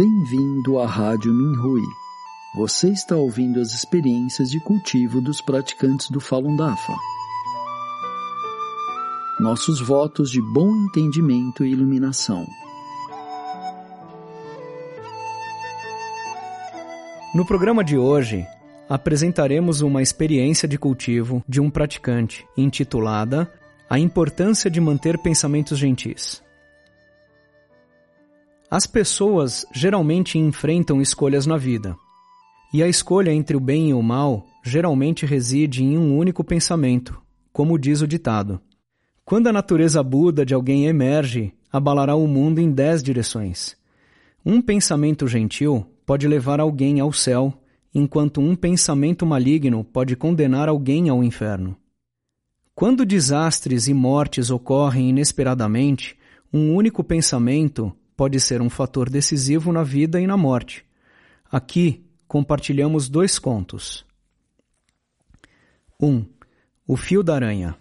Bem-vindo à Rádio Minhui. Você está ouvindo as experiências de cultivo dos praticantes do Falun Dafa. Nossos votos de bom entendimento e iluminação. No programa de hoje, apresentaremos uma experiência de cultivo de um praticante intitulada A Importância de Manter Pensamentos Gentis. As pessoas geralmente enfrentam escolhas na vida. E a escolha entre o bem e o mal geralmente reside em um único pensamento, como diz o ditado. Quando a natureza Buda de alguém emerge, abalará o mundo em dez direções. Um pensamento gentil pode levar alguém ao céu, enquanto um pensamento maligno pode condenar alguém ao inferno. Quando desastres e mortes ocorrem inesperadamente, um único pensamento pode ser um fator decisivo na vida e na morte. Aqui compartilhamos dois contos. 1. Um, o Fio da Aranha.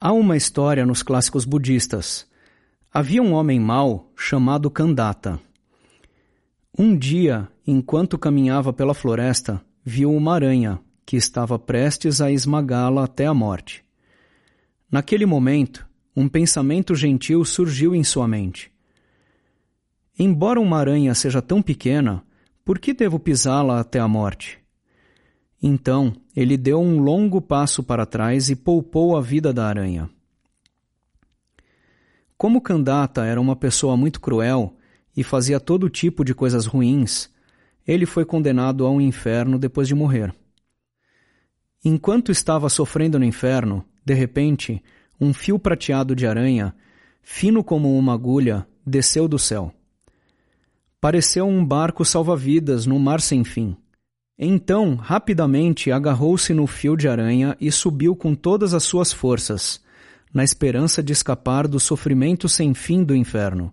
Há uma história nos clássicos budistas. Havia um homem mau chamado Kandata. Um dia, enquanto caminhava pela floresta, viu uma aranha que estava prestes a esmagá-la até a morte. Naquele momento, um pensamento gentil surgiu em sua mente. Embora uma aranha seja tão pequena, por que devo pisá-la até a morte? Então ele deu um longo passo para trás e poupou a vida da aranha. Como Kandata era uma pessoa muito cruel e fazia todo tipo de coisas ruins, ele foi condenado ao inferno depois de morrer. Enquanto estava sofrendo no inferno, de repente, um fio prateado de aranha, fino como uma agulha, desceu do céu. Pareceu um barco salva-vidas no mar sem fim. Então, rapidamente, agarrou-se no fio de aranha e subiu com todas as suas forças, na esperança de escapar do sofrimento sem fim do inferno.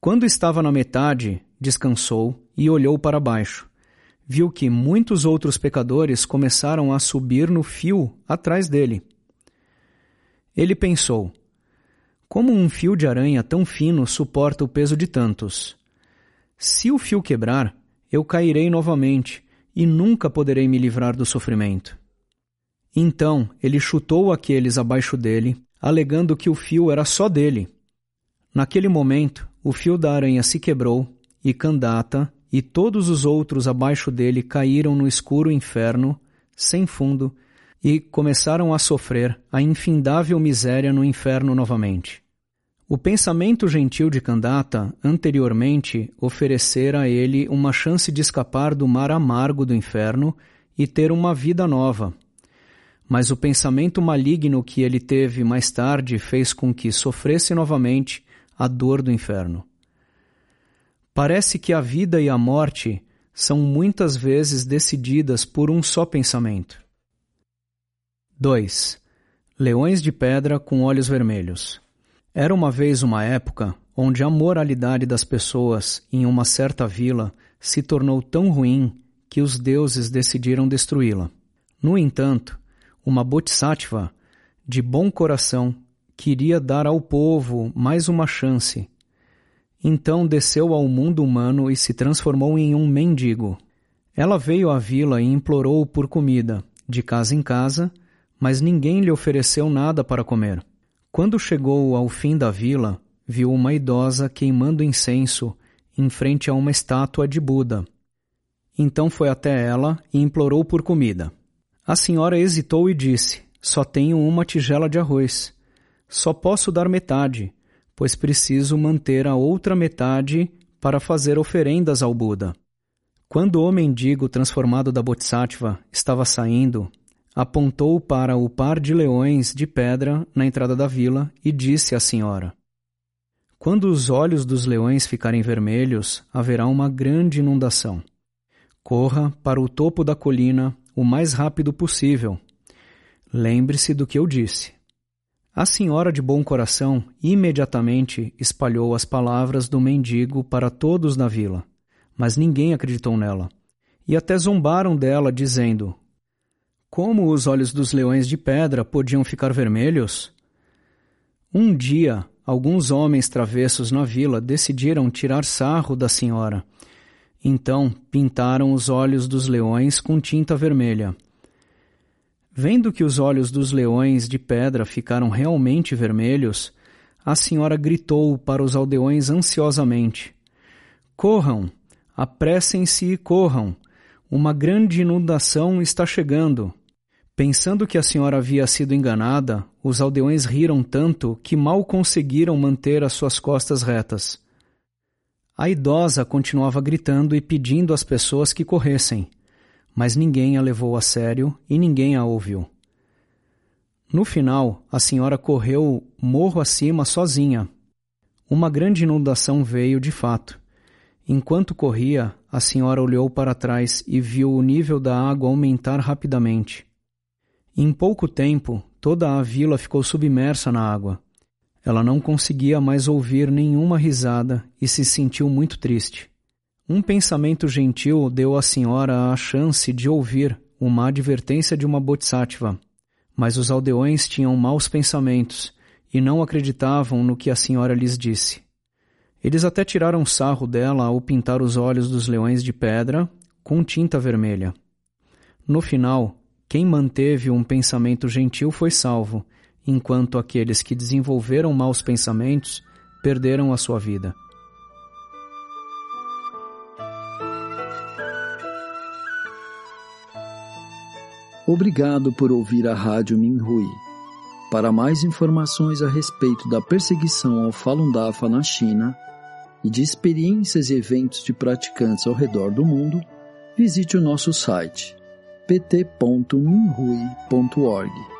Quando estava na metade, descansou e olhou para baixo. Viu que muitos outros pecadores começaram a subir no fio atrás dele. Ele pensou: Como um fio de aranha tão fino suporta o peso de tantos? Se o fio quebrar, eu cairei novamente e nunca poderei me livrar do sofrimento. Então ele chutou aqueles abaixo dele, alegando que o fio era só dele. Naquele momento, o fio da aranha se quebrou e Candata e todos os outros abaixo dele caíram no escuro inferno, sem fundo, e começaram a sofrer a infindável miséria no inferno novamente. O pensamento gentil de Candata anteriormente oferecera a ele uma chance de escapar do mar amargo do inferno e ter uma vida nova. Mas o pensamento maligno que ele teve mais tarde fez com que sofresse novamente a dor do inferno. Parece que a vida e a morte são muitas vezes decididas por um só pensamento. 2. Leões de pedra com olhos vermelhos. Era uma vez uma época onde a moralidade das pessoas em uma certa vila se tornou tão ruim que os deuses decidiram destruí-la. No entanto, uma bodhisattva de bom coração queria dar ao povo mais uma chance. Então desceu ao mundo humano e se transformou em um mendigo. Ela veio à vila e implorou por comida, de casa em casa, mas ninguém lhe ofereceu nada para comer. Quando chegou ao fim da vila, viu uma idosa queimando incenso em frente a uma estátua de Buda. Então foi até ela e implorou por comida. A senhora hesitou e disse: Só tenho uma tigela de arroz. Só posso dar metade, pois preciso manter a outra metade para fazer oferendas ao Buda. Quando o mendigo transformado da Bodhisattva estava saindo, apontou para o par de leões de pedra na entrada da vila e disse à senhora: Quando os olhos dos leões ficarem vermelhos, haverá uma grande inundação. Corra para o topo da colina o mais rápido possível. Lembre-se do que eu disse. A senhora de bom coração imediatamente espalhou as palavras do mendigo para todos na vila, mas ninguém acreditou nela. E até zombaram dela, dizendo: como os olhos dos leões de pedra podiam ficar vermelhos? Um dia, alguns homens travessos na vila decidiram tirar sarro da senhora. Então pintaram os olhos dos leões com tinta vermelha. Vendo que os olhos dos leões de pedra ficaram realmente vermelhos, a senhora gritou para os aldeões ansiosamente: Corram! Apressem-se e corram! Uma grande inundação está chegando! Pensando que a senhora havia sido enganada, os aldeões riram tanto que mal conseguiram manter as suas costas retas. A idosa continuava gritando e pedindo às pessoas que corressem, mas ninguém a levou a sério e ninguém a ouviu. No final, a senhora correu morro acima sozinha. Uma grande inundação veio de fato. Enquanto corria, a senhora olhou para trás e viu o nível da água aumentar rapidamente. Em pouco tempo, toda a vila ficou submersa na água. Ela não conseguia mais ouvir nenhuma risada e se sentiu muito triste. Um pensamento gentil deu à senhora a chance de ouvir uma advertência de uma bodhisattva, mas os aldeões tinham maus pensamentos e não acreditavam no que a senhora lhes disse. Eles até tiraram sarro dela ao pintar os olhos dos leões de pedra com tinta vermelha. No final, quem manteve um pensamento gentil foi salvo, enquanto aqueles que desenvolveram maus pensamentos perderam a sua vida. Obrigado por ouvir a Rádio Minhui. Para mais informações a respeito da perseguição ao Falun Dafa na China e de experiências e eventos de praticantes ao redor do mundo, visite o nosso site pt.minrui.org.